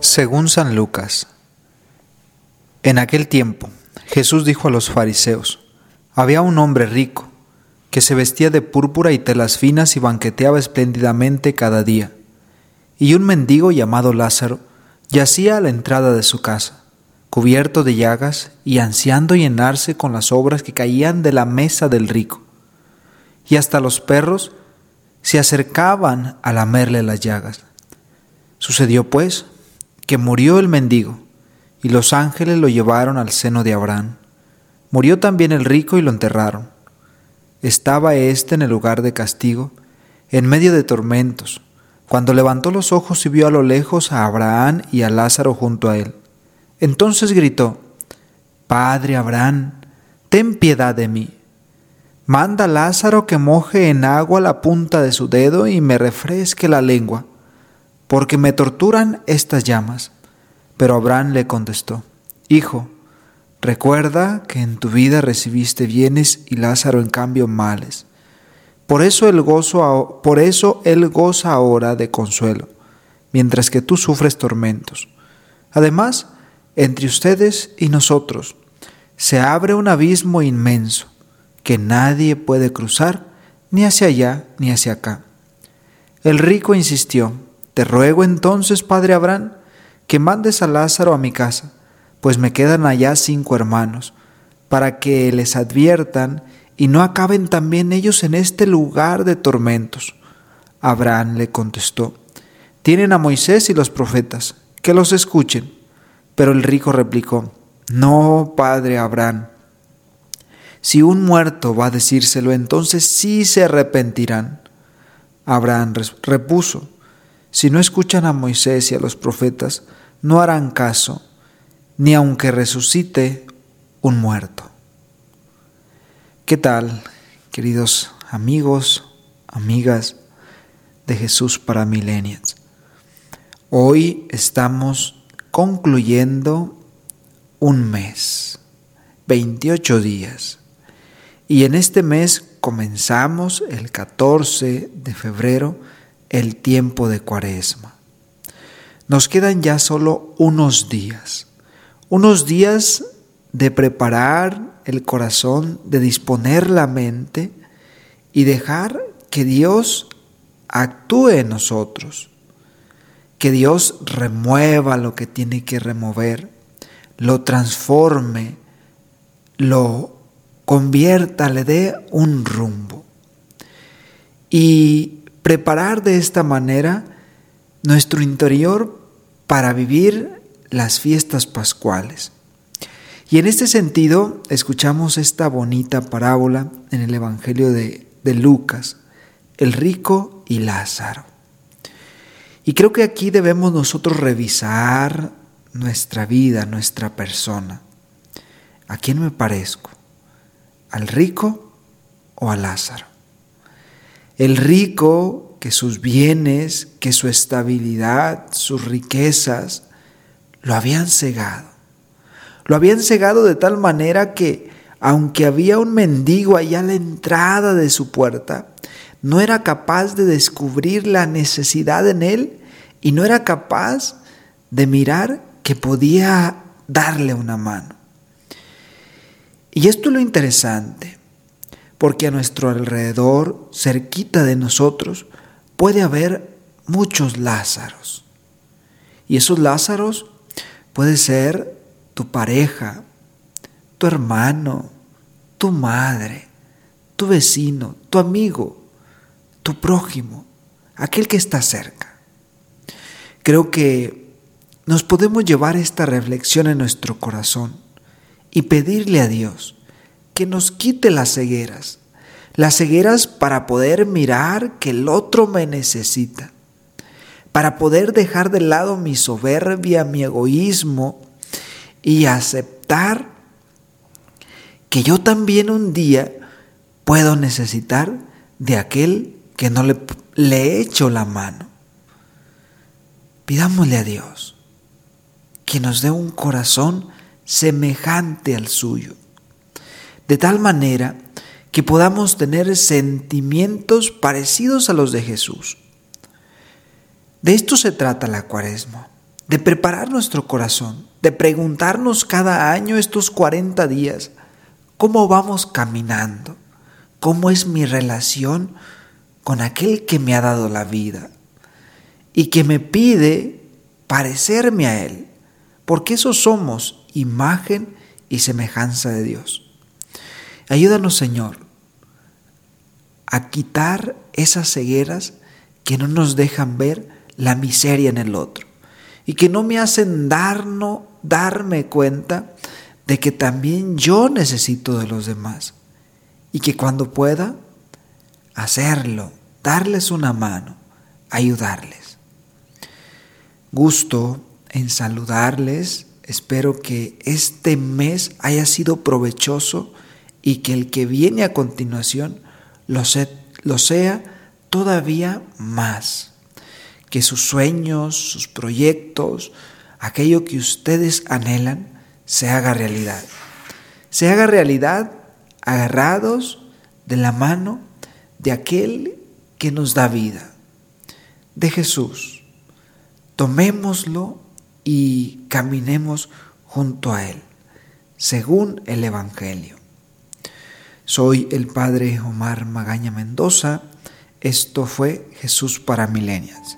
Según San Lucas, en aquel tiempo Jesús dijo a los fariseos, había un hombre rico que se vestía de púrpura y telas finas y banqueteaba espléndidamente cada día, y un mendigo llamado Lázaro yacía a la entrada de su casa, cubierto de llagas y ansiando llenarse con las obras que caían de la mesa del rico, y hasta los perros se acercaban a lamerle las llagas. Sucedió pues que murió el mendigo, y los ángeles lo llevaron al seno de Abraham. Murió también el rico y lo enterraron. Estaba éste en el lugar de castigo, en medio de tormentos, cuando levantó los ojos y vio a lo lejos a Abraham y a Lázaro junto a él. Entonces gritó, Padre Abraham, ten piedad de mí. Manda a Lázaro que moje en agua la punta de su dedo y me refresque la lengua porque me torturan estas llamas. Pero Abraham le contestó, Hijo, recuerda que en tu vida recibiste bienes y Lázaro en cambio males. Por eso por eso él goza ahora de consuelo, mientras que tú sufres tormentos. Además, entre ustedes y nosotros se abre un abismo inmenso que nadie puede cruzar ni hacia allá ni hacia acá. El rico insistió, te ruego entonces, padre Abraham, que mandes a Lázaro a mi casa, pues me quedan allá cinco hermanos, para que les adviertan y no acaben también ellos en este lugar de tormentos. Abraham le contestó, tienen a Moisés y los profetas, que los escuchen. Pero el rico replicó, no, padre Abraham, si un muerto va a decírselo, entonces sí se arrepentirán. Abraham repuso, si no escuchan a Moisés y a los profetas, no harán caso, ni aunque resucite un muerto. ¿Qué tal, queridos amigos, amigas de Jesús para Millennials? Hoy estamos concluyendo un mes, 28 días, y en este mes comenzamos el 14 de febrero el tiempo de cuaresma. Nos quedan ya solo unos días, unos días de preparar el corazón, de disponer la mente y dejar que Dios actúe en nosotros, que Dios remueva lo que tiene que remover, lo transforme, lo convierta, le dé un rumbo. Y preparar de esta manera nuestro interior para vivir las fiestas pascuales. Y en este sentido escuchamos esta bonita parábola en el Evangelio de, Lucas, el rico y Lázaro. Y creo que aquí debemos nosotros revisar nuestra vida, nuestra persona. ¿A quién me parezco? ¿Al rico o a Lázaro? El rico, que sus bienes, que su estabilidad, sus riquezas, lo habían cegado. Lo habían cegado de tal manera que, aunque había un mendigo allá a la entrada de su puerta, no era capaz de descubrir la necesidad en él y no era capaz de mirar que podía darle una mano. Y esto es lo interesante porque a nuestro alrededor, cerquita de nosotros, puede haber muchos Lázaros. Y esos Lázaros puede ser tu pareja, tu hermano, tu madre, tu vecino, tu amigo, tu prójimo, aquel que está cerca. Creo que nos podemos llevar esta reflexión en nuestro corazón y pedirle a Dios que nos quite las cegueras. Las cegueras para poder mirar que el otro me necesita. Para poder dejar de lado mi soberbia, mi egoísmo y aceptar que yo también un día puedo necesitar de aquel que no le, le he hecho la mano. pidámosle a Dios que nos dé un corazón semejante al suyo, de tal manera que podamos tener sentimientos parecidos a los de Jesús. De esto se trata la cuaresma, de preparar nuestro corazón, de preguntarnos cada año estos 40 días, ¿cómo vamos caminando? ¿Cómo es mi relación con aquel que me ha dado la vida y que me pide parecerme a Él? Porque eso somos, imagen y semejanza de Dios. Ayúdanos, Señor, a quitar esas cegueras que no nos dejan ver la miseria en el otro y que no me hacen darme cuenta de que también yo necesito de los demás y que cuando pueda hacerlo, darles una mano, ayudarles. Gusto en saludarles, espero que este mes haya sido provechoso y que el que viene a continuación lo sea todavía más. Que sus sueños, sus proyectos, aquello que ustedes anhelan, se haga realidad. Se haga realidad agarrados de la mano de aquel que nos da vida, de Jesús. Tomémoslo y caminemos junto a Él, según el Evangelio. Soy el Padre Omar Magaña Mendoza. Esto fue Jesús para Milenias.